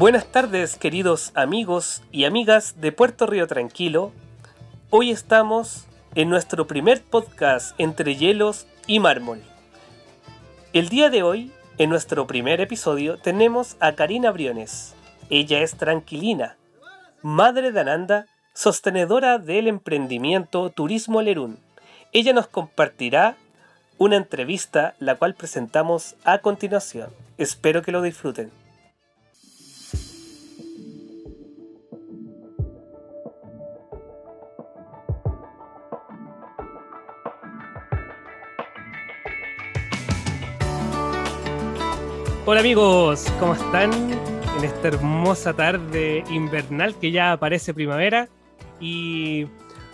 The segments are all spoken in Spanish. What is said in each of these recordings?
Buenas tardes queridos amigos y amigas de Puerto Río Tranquilo. Hoy estamos en nuestro primer podcast entre hielos y mármol. El día de hoy, en nuestro primer episodio, tenemos a Karina Briones. Ella es tranquilina, madre de Ananda, sostenedora del emprendimiento Turismo Lerún. Ella nos compartirá una entrevista la cual presentamos a continuación. Espero que lo disfruten. Hola amigos, ¿cómo están? En esta hermosa tarde invernal que ya aparece primavera y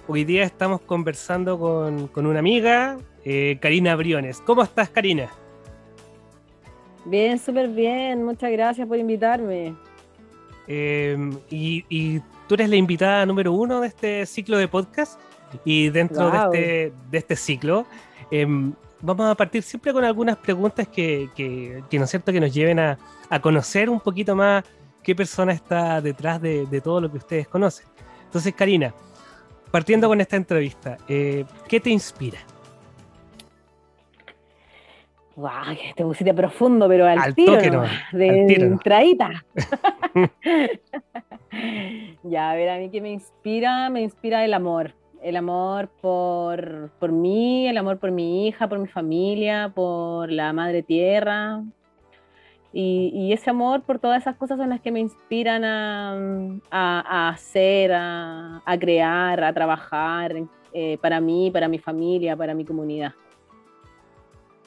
hoy día estamos conversando con, una amiga, eh, Karina Briones. ¿Cómo estás, Karina? Bien, súper bien. Muchas gracias por invitarme. Em, y, tú eres la invitada número uno de este ciclo de podcast. Y dentro de, este, de este ciclo, em, vamos a partir siempre con algunas preguntas que, que, ¿no es cierto?, que nos lleven a, conocer un poquito más qué persona está detrás de, todo lo que ustedes conocen. Entonces, Karina, partiendo con esta entrevista, eh, ¿qué te inspira? Wow, te pusiste profundo, pero al, tiro, de entradita. ya, a ver, a mí qué me inspira, me inspira el amor el amor por, por mí, el amor por mi hija, por mi familia, por la madre tierra. Y, ese amor por todas esas cosas son las que me inspiran a, hacer, a, crear, a trabajar eh, para mí, para mi familia, para mi comunidad.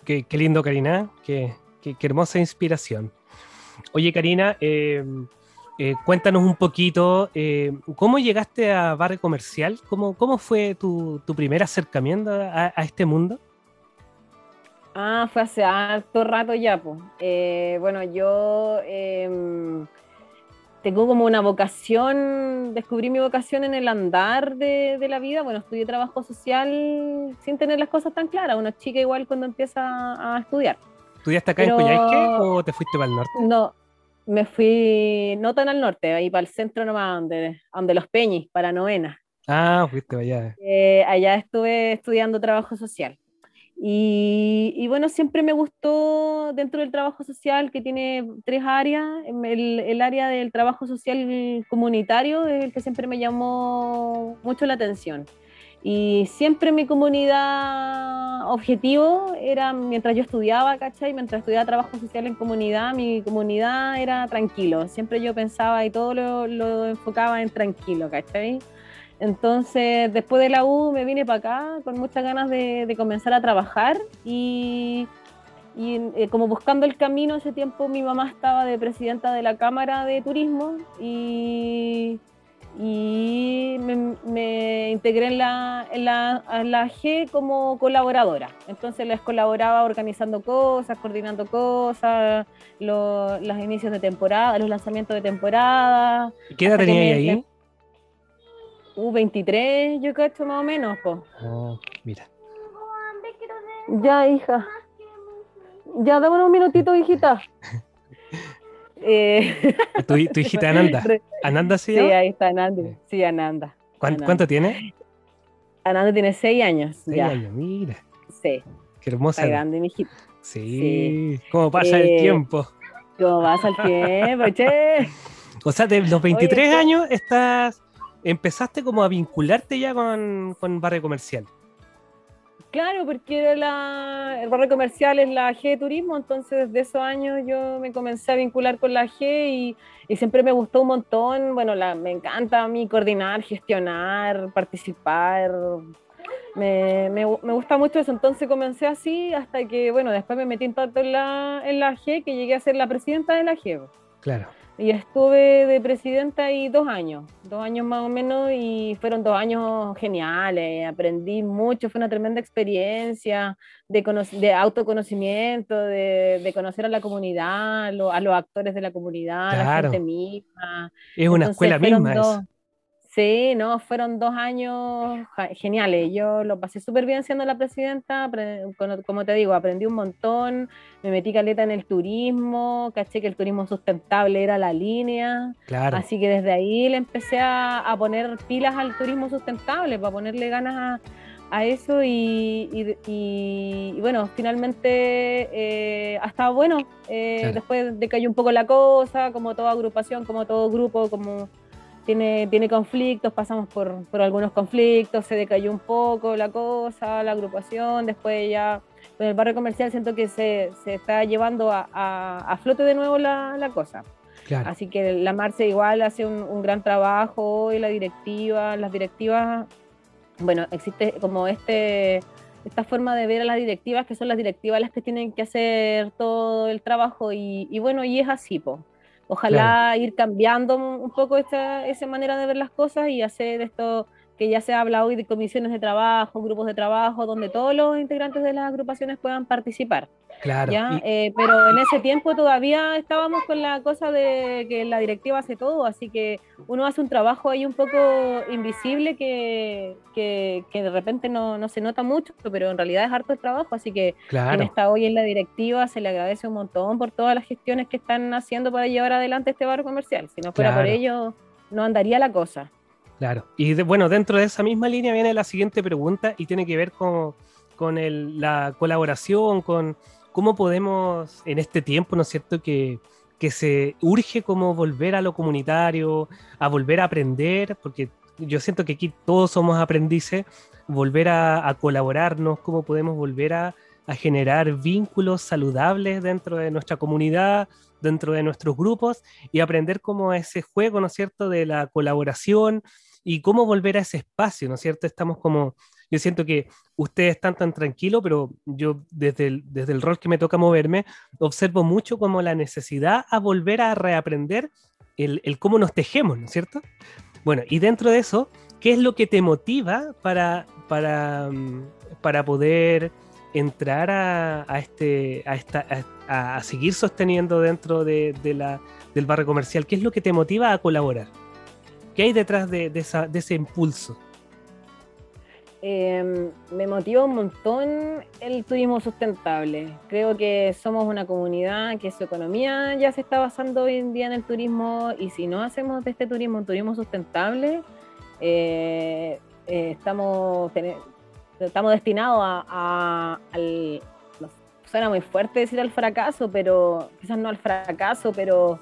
Qué, lindo, Karina. Qué, qué, hermosa inspiración. Oye, Karina, eh, eh, cuéntanos un poquito, eh, ¿cómo llegaste a Barrio Comercial? ¿Cómo, cómo fue tu, primer acercamiento a, este mundo? Ah, fue hace harto rato ya, pues. bueno, yo em, tengo como una vocación, descubrí mi vocación en el andar de, la vida. Bueno, estudié trabajo social sin tener las cosas tan claras. Una chica igual cuando empieza a estudiar. ¿Estudiaste acá en Coyhaique o te fuiste para el norte? No, me fui no tan al norte, ahí para el centro nomás, donde, donde los Peñis, para novena. Ah, fuiste allá. Eh, allá estuve estudiando trabajo social. Y, y, bueno, siempre me gustó dentro del trabajo social, que tiene tres áreas, el, el, área del trabajo social comunitario es el que siempre me llamó mucho la atención. Y siempre mi comunidad objetivo era, mientras yo estudiaba, ¿cachai? Mientras estudiaba trabajo social en comunidad, mi comunidad era tranquilo. Siempre yo pensaba y todo lo, lo enfocaba en tranquilo, ¿cachai? Entonces, después de la U me vine para acá con muchas ganas de, de comenzar a trabajar y, y eh, como buscando el camino, ese tiempo mi mamá estaba de presidenta de la Cámara de Turismo y y me, integré en la, en, la, G como colaboradora. Entonces les colaboraba organizando cosas, coordinando cosas, los inicios de temporada, los lanzamientos de temporada. ¿Qué edad tenía ahí? U23, yo cacho más o menos. Oh, mira. Ya, hija. Ya, dame un minutito, hijita. Eh, ¿Tu, hijita Ananda? ¿Ananda sí? Sí, ahí está Ananda. Sí, Ananda. ¿Cuánto, tiene? Ananda tiene seis años. Seis años, mira. Sí. Qué hermosa. Está grande, mi hijita. Sí. ¿Cómo pasa el eh, tiempo? ¿Cómo pasa el tiempo, che? O sea, de los 23 años estás, empezaste como a vincularte ya con, con barrio comercial. Claro, porque la, el barrio comercial es la G de turismo, entonces desde esos años yo me comencé a vincular con la G y, siempre me gustó un montón. Bueno, la, me encanta a mí coordinar, gestionar, participar. Me, me, gusta mucho eso, entonces comencé así hasta que, bueno, después me metí en tanto en la, en la G que llegué a ser la presidenta de la G. Claro. Y estuve de presidenta ahí dos años, dos años más o menos, y fueron dos años geniales. Aprendí mucho, fue una tremenda experiencia de, de autoconocimiento, de, de, conocer a la comunidad, a los actores de la comunidad, a la gente misma. Es una escuela misma. Sí, no, fueron dos años geniales. Yo lo pasé súper bien siendo la presidenta. Como te digo, aprendí un montón, me metí caleta en el turismo, caché que el turismo sustentable era la línea. Claro. Así que desde ahí le empecé a, poner pilas al turismo sustentable, para ponerle ganas a, eso. Y, bueno, finalmente eh, ha estado bueno. Eh, después decayó un poco la cosa, como toda agrupación, como todo grupo, como tiene, conflictos, pasamos por, algunos conflictos, se decayó un poco la cosa, la agrupación, después ya con el barrio comercial siento que se, está llevando a, flote de nuevo la, cosa. Así que la Marce igual hace un, gran trabajo y la directiva, las directivas, bueno, existe como este esta forma de ver a las directivas, que son las directivas las que tienen que hacer todo el trabajo y, y bueno, y es así, po. Ojalá ir cambiando un poco esta, esa manera de ver las cosas y hacer esto que ya se habla hoy de comisiones de trabajo, grupos de trabajo, donde todos los integrantes de las agrupaciones puedan participar. Claro. Eh, pero en ese tiempo todavía estábamos con la cosa de que la directiva hace todo, así que uno hace un trabajo ahí un poco invisible que, que, de repente no, no, se nota mucho, pero en realidad es harto el trabajo, así que claro. quien está hoy en la directiva se le agradece un montón por todas las gestiones que están haciendo para llevar adelante este barrio comercial. Si no fuera por ello, no andaría la cosa. Claro. Y bueno, dentro de esa misma línea viene la siguiente pregunta y tiene que ver con, la colaboración, con cómo podemos en este tiempo, ¿no es cierto?, que, se urge como volver a lo comunitario, a volver a aprender, porque yo siento que aquí todos somos aprendices, volver a, colaborarnos, cómo podemos volver a, a generar vínculos saludables dentro de nuestra comunidad, dentro de nuestros grupos y aprender cómo ese juego, ¿no es cierto?, de la colaboración, y cómo volver a ese espacio, ¿no es cierto? Estamos como, yo siento que ustedes están tan tranquilos, pero yo desde el, desde el rol que me toca moverme, observo mucho como la necesidad a volver a reaprender el, el cómo nos tejemos, ¿no es cierto? Bueno, y dentro de eso, ¿qué es lo que te motiva para, para, mm, para poder entrar a, a este, a, esta, a, seguir sosteniendo dentro de, de la, del barrio comercial? ¿Qué es lo que te motiva a colaborar? ¿Qué hay detrás de, ese impulso? Em, me motiva un montón el turismo sustentable. Creo que somos una comunidad que su economía ya se está basando hoy en día en el turismo y si no hacemos de este turismo un turismo sustentable, eh, eh, estamos, estamos destinados a, al... suena muy fuerte decir al fracaso, pero quizás no al fracaso, pero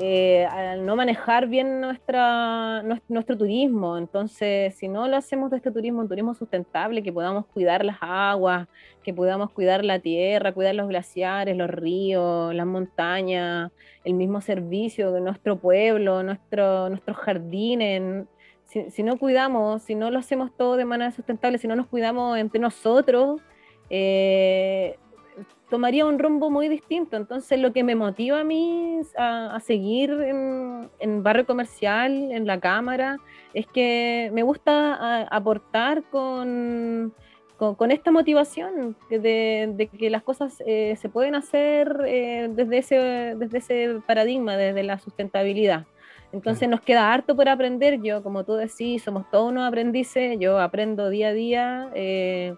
eh, al no manejar bien nuestra, nuestro, turismo. Entonces, si no lo hacemos de este turismo un turismo sustentable, que podamos cuidar las aguas, que podamos cuidar la tierra, cuidar los glaciares, los ríos, las montañas, el mismo servicio de nuestro pueblo, nuestro, nuestros jardines. Si, no cuidamos, si no lo hacemos todo de manera sustentable, si no nos cuidamos entre nosotros, eh, tomaría un rumbo muy distinto. Entonces, lo que me motiva a mí a, seguir en, barrio comercial, en la cámara, es que me gusta aportar con, con, esta motivación de, que las cosas eh, se pueden hacer eh, desde, ese, desde ese paradigma, desde la sustentabilidad. Entonces nos queda harto por aprender. Yo, como tú decís, somos todos unos aprendices. Yo aprendo día a día. Eh,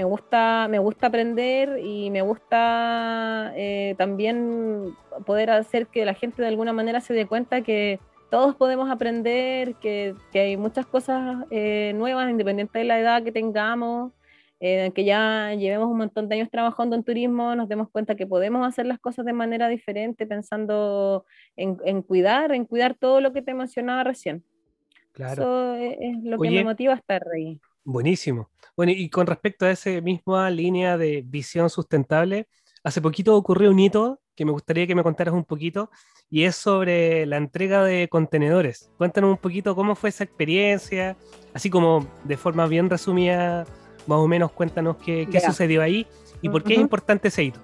me gusta, me gusta aprender y me gusta eh, también poder hacer que la gente de alguna manera se dé cuenta que todos podemos aprender, que, hay muchas cosas eh, nuevas, independiente de la edad que tengamos, eh, que ya llevemos un montón de años trabajando en turismo, nos demos cuenta que podemos hacer las cosas de manera diferente, pensando en, cuidar, en cuidar todo lo que te mencionaba recién. Claro. Eso es, lo que me motiva a estar ahí. Buenísimo. Bueno, y con respecto a esa misma línea de visión sustentable, hace poquito ocurrió un hito que me gustaría que me contaras un poquito, y es sobre la entrega de contenedores. Cuéntanos un poquito cómo fue esa experiencia, así como de forma bien resumida, más o menos cuéntanos qué, sucedió ahí y por qué es importante ese hito.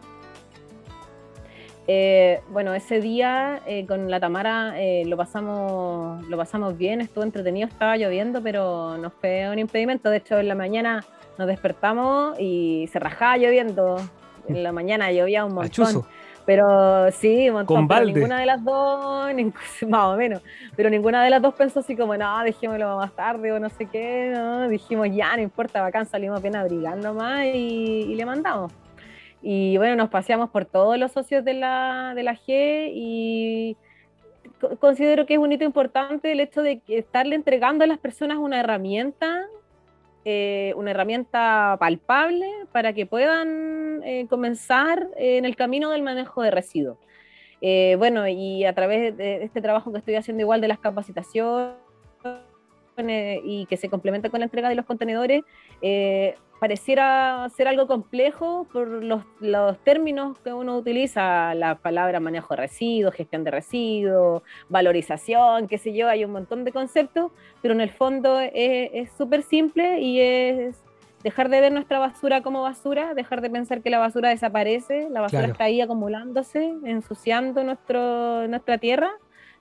Eh, bueno, ese día eh, con la Tamara eh, lo, pasamos, lo pasamos bien, estuvo entretenido, estaba lloviendo, pero no fue un impedimento. De hecho, en la mañana nos despertamos y se rajaba lloviendo. En la mañana llovía un montón. Pero sí, Con balde. ninguna de las dos, más o menos, pero ninguna de las dos pensó así como, no, dejémoslo más tarde o no sé qué, no, dijimos, ya, no importa, bacán, salimos bien abrigar nomás y, y le mandamos. Y bueno, nos paseamos por todos los socios de la, de la G y considero que es un hito importante el hecho de estarle entregando a las personas una herramienta eh, una herramienta palpable para que puedan eh, comenzar en el camino del manejo de residuos. Eh, bueno, y a través de este trabajo que estoy haciendo igual de las capacitaciones y que se complementa con la entrega de los contenedores, pareciera ser algo complejo por los, los, términos que uno utiliza, la palabra manejo de residuos, gestión de residuos, valorización, qué sé yo, hay un montón de conceptos, pero en el fondo es súper simple y es dejar de ver nuestra basura como basura, dejar de pensar que la basura desaparece, la basura está ahí acumulándose, ensuciando nuestro, nuestra tierra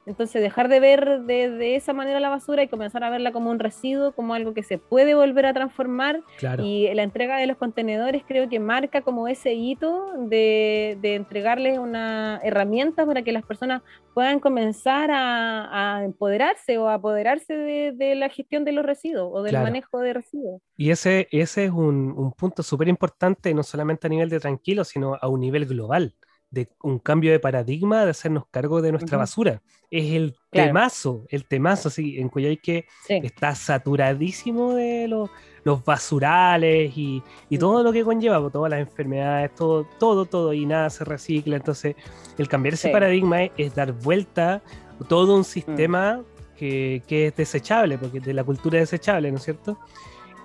entonces, dejar de ver de, esa manera la basura y comenzar a verla como un residuo, como algo que se puede volver a transformar. Y la entrega de los contenedores creo que marca como ese hito de, entregarles una herramienta para que las personas puedan comenzar a, empoderarse o a apoderarse de, la gestión de los residuos o del manejo de residuos. Y ese, ese es un, un punto súper importante, no solamente a nivel de tranquilo, sino a un nivel global de un cambio de paradigma de hacernos cargo de nuestra basura. Es el temazo, el temazo, sí, en Coyhaique que está saturadísimo de los, los basurales y, todo lo que conlleva, pues, todas las enfermedades, todo, todo, todo, y nada se recicla. Entonces, el cambiar ese paradigma es, dar vuelta a todo un mm. sistema que, es desechable, porque de la cultura desechable, ¿no es cierto?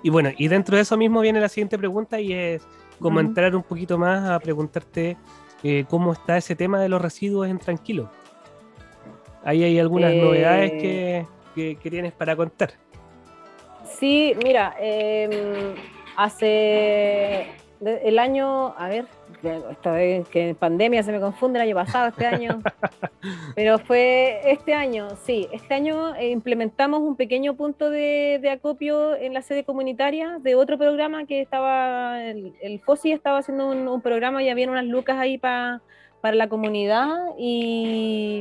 Y bueno, y dentro de eso mismo viene la siguiente pregunta y es como entrar un poquito más a preguntarte eh, cómo está ese tema de los residuos en Tranquilo. Ahí hay algunas novedades que, que, tienes para contar. Sí, mira, em, hace el año, a ver, esta vez que en pandemia se me confunde el año pasado, este año, pero fue este año, sí, este año eh, implementamos un pequeño punto de, acopio en la sede comunitaria de otro programa que estaba, el, el FOSI estaba haciendo un, programa y había unas lucas ahí para la comunidad y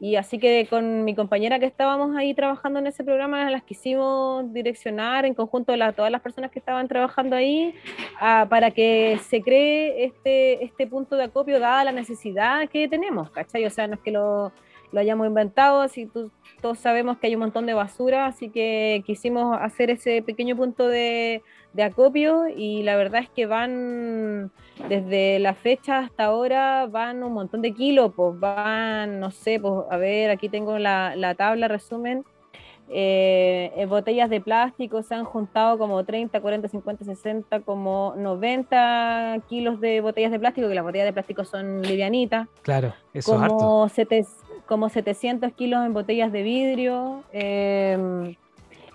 y así que con mi compañera que estábamos ahí trabajando en ese programa, las quisimos direccionar en conjunto a todas las personas que estaban trabajando ahí para que se cree este, este punto de acopio dada la necesidad que tenemos, ¿cachai? O sea, no es que lo, lo hayamos inventado, así tú, todos sabemos que hay un montón de basura, así que quisimos hacer ese pequeño punto de, de acopio y la verdad es que van desde la fecha hasta ahora van un montón de kilos, pues van, no sé, pues a ver, aquí tengo la, la tabla resumen. Eh, botellas de plástico se han juntado como 30, 40, 50, 60, como 90 kilos de botellas de plástico, que las botellas de plástico son livianitas. Claro, eso como es harto. como 700 kilos en botellas de vidrio. Eh,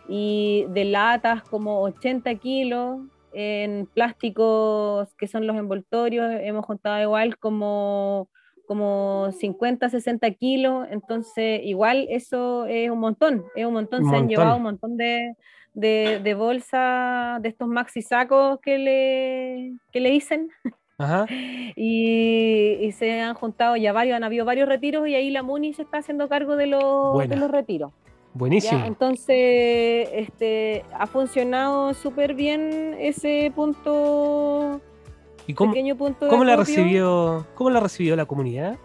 y de latas como 80 kilos, en plásticos que son los envoltorios, hemos juntado igual como, como 50, 60 kilos, entonces igual eso es un montón, es un montón, se han llevado un montón de, de, bolsas, de estos maxi sacos que le, que le dicen. Y, se han juntado ya varios, han habido varios retiros y ahí la MUNI se está haciendo cargo de los, de los retiros. Buenísimo. entonces, este, ha funcionado súper bien ese punto. ¿Y cómo, pequeño punto ¿cómo la recibió, cómo la recibió la comunidad?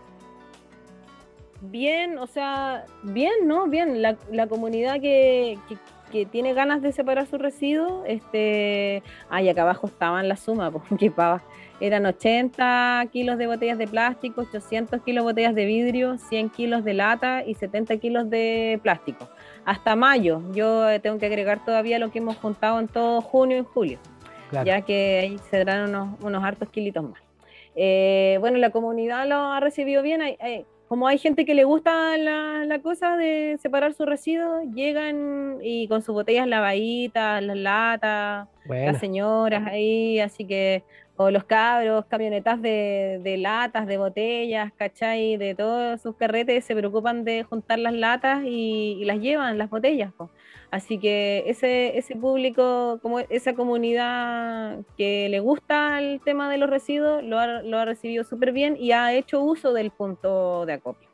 Bien, o sea, bien, ¿no? Bien, la, comunidad que, tiene ganas de separar sus residuos, este, ay, acá abajo estaban la suma, porque pava eran 80 kilos de botellas de plástico, 800 kilos de botellas de vidrio, 100 kilos de lata y 70 kilos de plástico. Hasta mayo, yo tengo que agregar todavía lo que hemos juntado en todo junio y julio, ya que ahí se darán unos, unos hartos kilitos más. Eh, bueno, la comunidad lo ha recibido bien. como hay gente que le gusta la, la, cosa de separar sus residuos, llegan y con sus botellas lavaditas, las latas, las señoras ahí, así que, o los cabros, camionetas de, latas, de botellas, ¿cachai? De todos sus carretes se preocupan de juntar las latas y, las llevan, las botellas. Así que ese, ese público, como esa comunidad que le gusta el tema de los residuos, lo ha, lo ha recibido súper bien y ha hecho uso del punto de acopio.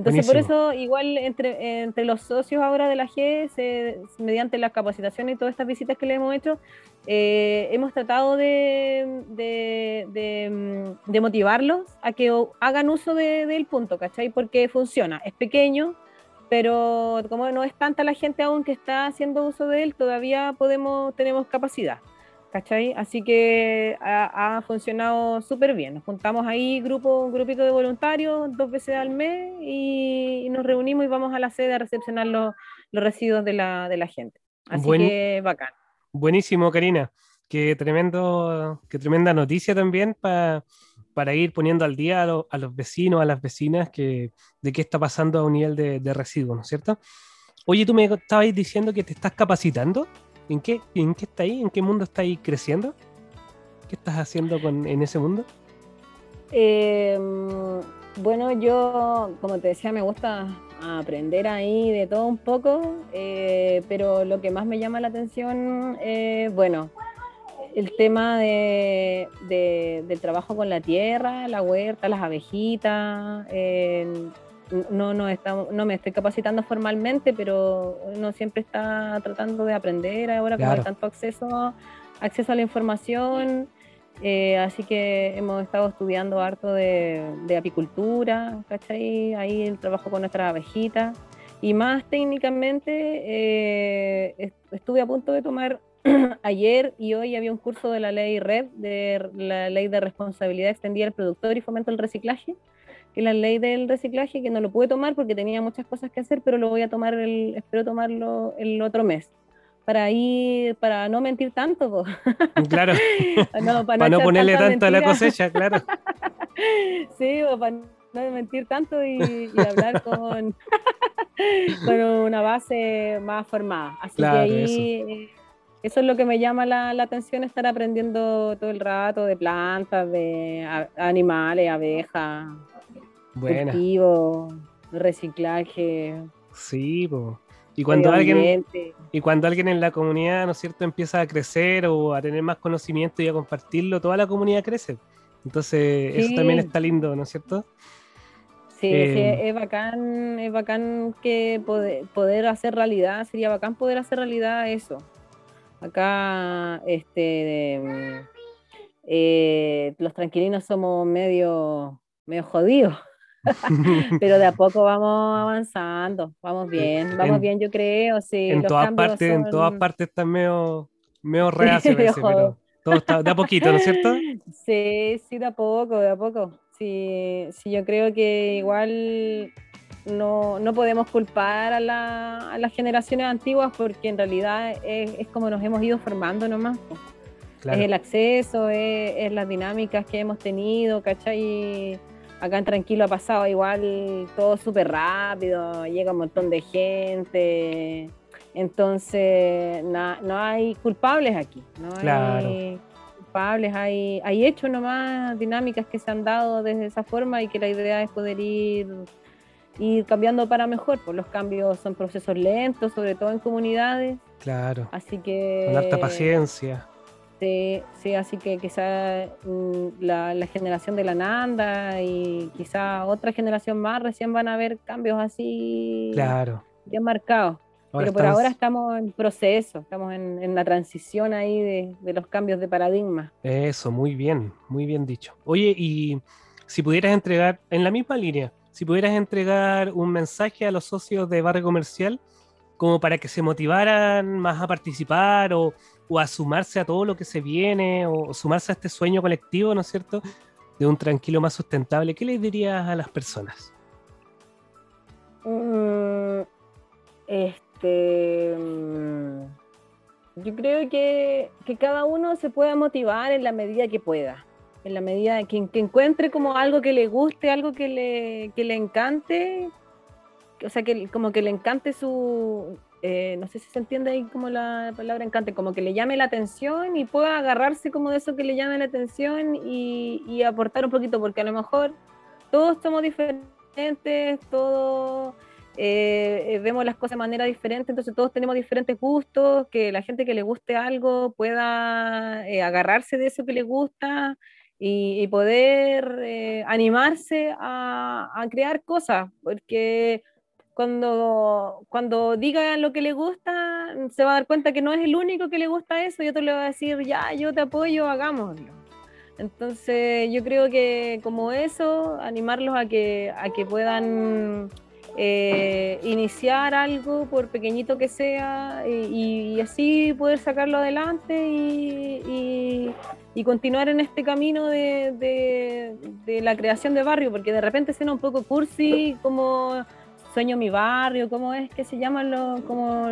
Entonces, por eso, igual entre, entre los socios ahora de la G, mediante las capacitaciones y todas estas visitas que le hemos hecho, eh, hemos tratado de, de, motivarlos a que hagan uso del punto, ¿cachai? Porque funciona, es pequeño, pero como no es tanta la gente aún que está haciendo uso de él, todavía podemos, tenemos capacidad. ¿Cachai? Así que ha, funcionado súper bien. Nos juntamos ahí, grupo, un grupito de voluntarios, dos veces al mes y, nos reunimos y vamos a la sede a recepcionar los, residuos de la, de la gente. Así que bacán. Buenísimo, Karina. Qué, tremendo, qué tremenda noticia también para para ir poniendo al día a, los vecinos, a las vecinas, que, de qué está pasando a un nivel de, de residuos, ¿no es cierto? Oye, tú me estabas diciendo que te estás capacitando. ¿En qué, ¿En qué está ahí? ¿En qué mundo está ahí creciendo? ¿Qué estás haciendo con, en ese mundo? Em, bueno, yo, como te decía, me gusta aprender ahí de todo un poco, eh, pero lo que más me llama la atención, es, bueno, el tema de, del trabajo con la tierra, la huerta, las abejitas. Eh, no, no, no me estoy capacitando formalmente, pero uno siempre está tratando de aprender ahora con hay tanto acceso, acceso a la información. Eh, así que hemos estado estudiando harto de, apicultura, ¿cachai? Ahí el trabajo con nuestras abejitas. Y más técnicamente, eh, estuve a punto de tomar ayer y hoy había un curso de la ley RED, de la ley de responsabilidad extendida del productor y fomento del reciclaje que la ley del reciclaje, que no lo pude tomar porque tenía muchas cosas que hacer, pero lo voy a tomar, el, espero tomarlo el otro mes. Para ir, para no mentir tanto. Claro. para no, ponerle tanto a la cosecha, claro. sí, para no mentir tanto y, hablar con, con una base más formada. Así que ahí eso. Eh, eso. es lo que me llama la, la, atención, estar aprendiendo todo el rato de plantas, de animales, abejas, Buena. reciclaje. Sí, Y cuando, alguien, y cuando alguien en la comunidad, ¿no es cierto?, empieza a crecer o a tener más conocimiento y a compartirlo, toda la comunidad crece. Entonces, eso también está lindo, ¿no es cierto? Sí, eh, es bacán, es bacán que poder, hacer realidad, sería bacán poder hacer realidad eso. Acá, este, eh, los tranquilinos somos medio, medio jodidos. Pero de a poco vamos avanzando, vamos bien, vamos bien, yo creo. Sí, en, todas partes, en todas partes está medio, medio reacio, pero todo está de a poquito, ¿no es cierto? Sí, sí, de a poco, de a poco. Sí, sí yo creo que igual no, no podemos culpar a, la, a, las generaciones antiguas porque en realidad es, es como nos hemos ido formando nomás. Es el acceso, es, es, las dinámicas que hemos tenido, ¿cachai? Acá en Tranquilo ha pasado igual todo súper rápido, llega un montón de gente, entonces no hay culpables aquí, no hay culpables, hay, hay hechos nomás, dinámicas que se han dado desde esa forma y que la idea es poder ir, ir cambiando para mejor, pues los cambios son procesos lentos, sobre todo en comunidades. Claro. Así que... Con harta paciencia. Sí, sí, así que quizá mm, la, generación de la Nanda y quizá otra generación más recién van a ver cambios así claro. bien marcados. Pero por ahora estamos en proceso, estamos en, la transición ahí de, de, los cambios de paradigma. Eso, muy bien, muy bien dicho. Oye, y si pudieras entregar, en la misma línea, si pudieras entregar un mensaje a los socios de Barrio Comercial como para que se motivaran más a participar o, o a sumarse a todo lo que se viene, o, sumarse a este sueño colectivo, ¿no es cierto?, de un tranquilo más sustentable, ¿qué les dirías a las personas? Mm, este, mm, yo creo que, cada uno se pueda motivar en la medida que pueda, en la medida que, que encuentre como algo que le guste, algo que le, que le encante, o sea, que como que le encante su, eh, no sé si se entiende ahí como la palabra encante, como que le llame la atención y pueda agarrarse como de eso que le llame la atención y, aportar un poquito, porque a lo mejor todos somos diferentes, todos eh, vemos las cosas de manera diferente, entonces todos tenemos diferentes gustos, que la gente que le guste algo pueda agarrarse de eso que le gusta y, poder animarse a, a crear cosas, porque cuando, cuando diga lo que le gusta, se va a dar cuenta que no es el único que le gusta eso y otro le va a decir, ya, yo te apoyo, hagámoslo. Entonces yo creo que como eso, animarlos a que, a que puedan eh, iniciar algo, por pequeñito que sea, y, así poder sacarlo adelante y, y, continuar en este camino de, de, de, la creación de barrio, porque de repente suena un poco cursi como Sueño mi barrio, ¿cómo es que se llama? Lo, como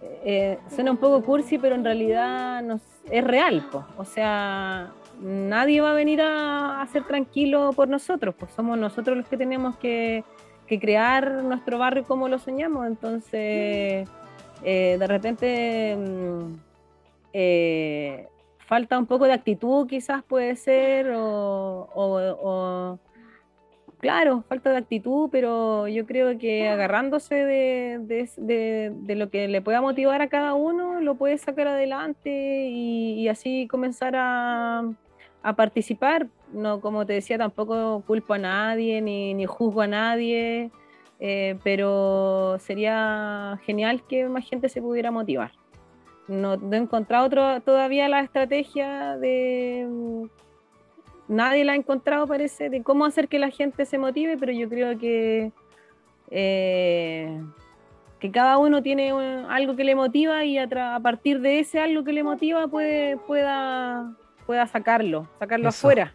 eh, suena un poco cursi, pero en realidad es real, o sea, nadie va a venir a, ser tranquilo por nosotros, pues somos nosotros los que tenemos que, crear nuestro barrio como lo soñamos, entonces eh, de repente mm, eh, falta un poco de actitud quizás puede ser, o claro, falta de actitud, pero yo creo que agarrándose de, lo que le pueda motivar a cada uno, lo puede sacar adelante y, así comenzar a, participar. No, como te decía, tampoco culpo a nadie ni, ni juzgo a nadie, eh, pero sería genial que más gente se pudiera motivar. No, no he encontrado todavía la estrategia de nadie la ha encontrado, parece, de cómo hacer que la gente se motive, pero yo creo que, eh, que cada uno tiene algo que le motiva y a, partir de ese algo que le motiva puede, pueda, pueda sacarlo, sacarlo afuera.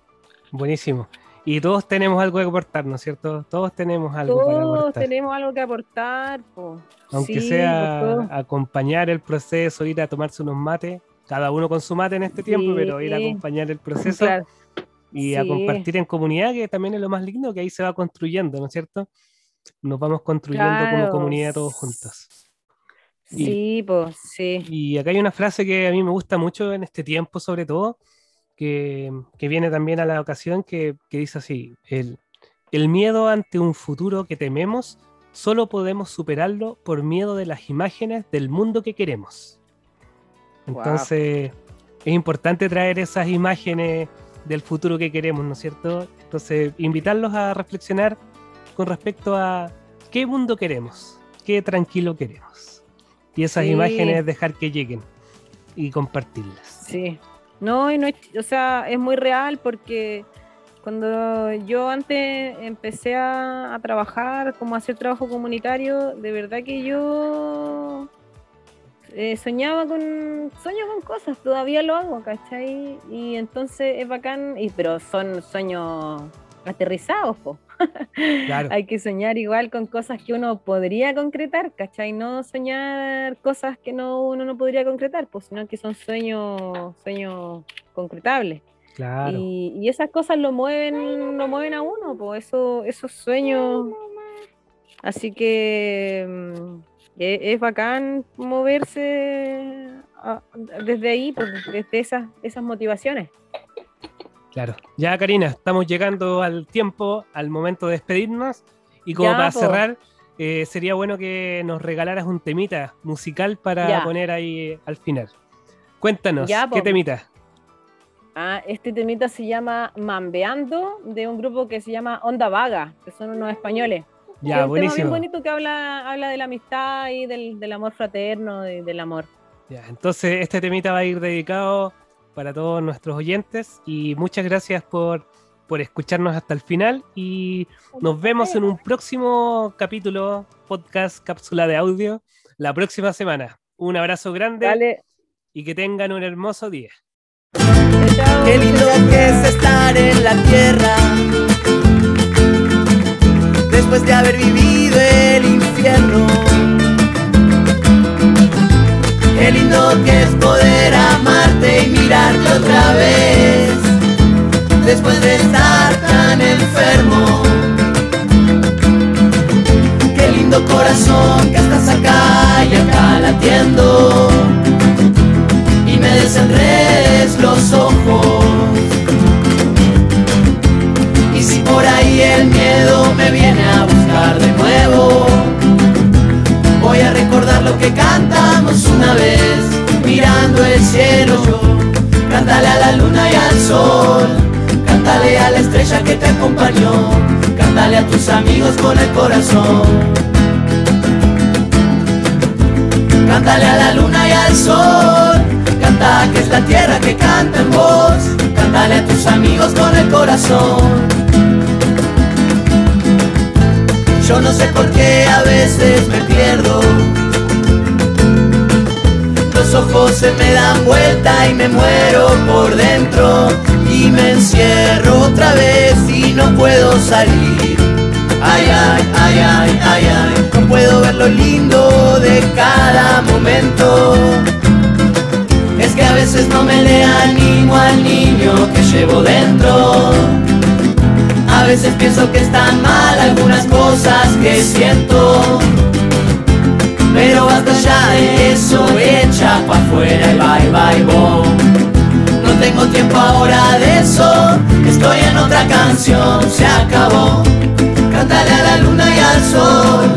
Buenísimo. Y todos tenemos algo que aportar, ¿no es cierto? Todos tenemos algo todos para aportar. Todos tenemos algo que aportar. Aunque sea acompañar el proceso, ir a tomarse unos mates, cada uno con su mate en este tiempo, pero ir a acompañar el proceso y a compartir en comunidad, que también es lo más lindo, que ahí se va construyendo, ¿no es cierto? Nos vamos construyendo como comunidad todos juntos. Sí, pues sí. Y acá hay una frase que a mí me gusta mucho en este tiempo, sobre todo, que, que viene también a la ocasión, que, que dice así, el, el miedo ante un futuro que tememos, solo podemos superarlo por miedo de las imágenes del mundo que queremos. Entonces, es importante traer esas imágenes del futuro que queremos, ¿no es cierto? Entonces, invitarlos a reflexionar con respecto a qué mundo queremos, qué tranquilo queremos. Y esas imágenes dejar que lleguen y compartirlas. Sí. No, y no o sea, es muy real porque cuando yo antes empecé a, a trabajar, como a hacer trabajo comunitario, de verdad que yo eh, soñaba con, sueño con cosas, todavía lo hago, ¿cachai? Y entonces es bacán, y, pero son sueños aterrizados, po. Hay que soñar igual con cosas que uno podría concretar, ¿cachai? No soñar cosas que no, uno no podría concretar, pues, sino que son sueños, sueños concretables. Claro. Y, esas cosas lo mueven, lo mueven a uno, pues, eso, esos sueños. Así que es, bacán moverse ah, desde ahí, pues, desde esas, esas motivaciones. Claro. Ya, Karina, estamos llegando al tiempo, al momento de despedirnos. Y como para cerrar, eh, sería bueno que nos regalaras un temita musical para poner ahí al final. Cuéntanos, ¿qué temita? Ah, este temita se llama Mambeando, de un grupo que se llama Onda Vaga, que son unos españoles. Ya, es buenísimo. bien bonito que habla, habla de la amistad y del, amor fraterno y del amor. Ya, entonces este temita va a ir dedicado para todos nuestros oyentes y muchas gracias por, por escucharnos hasta el final y nos vemos en un próximo capítulo, podcast, cápsula de audio, la próxima semana. Un abrazo grande y que tengan un hermoso día. Qué lindo que es estar en la tierra después de haber vivido el infierno. Qué lindo que es poder corazón. Cántale a la luna y al sol, canta que es la tierra que canta en voz, cántale a tus amigos con el corazón. Yo no sé por qué a veces me pierdo. Los ojos se me dan vuelta y me muero por dentro. Y me encierro otra vez y no puedo salir. Ay, ay, ay, ay, ay, ay. No puedo ver lo lindo de cada momento. Es que a veces no me le animo al niño que llevo dentro. A veces pienso que están mal algunas cosas que siento. Pero basta ya de eso, echa pa' afuera y bye bye boom. No tengo tiempo ahora de eso, estoy en otra canción, se acabó. Cántale a la luna y al sol,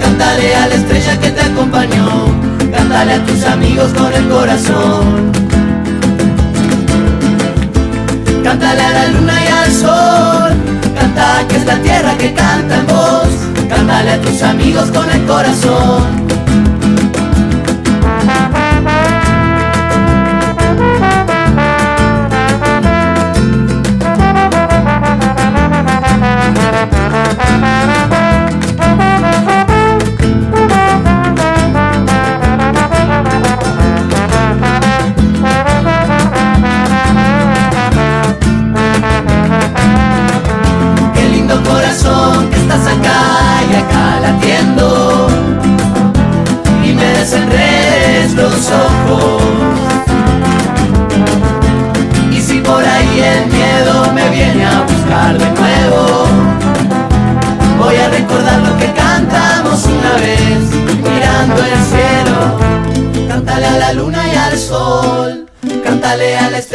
cántale a la estrella que te acompañó, cántale a tus amigos con el corazón. Cántale a la luna y al sol, canta que es la tierra que canta en voz, cántale a tus amigos con el corazón.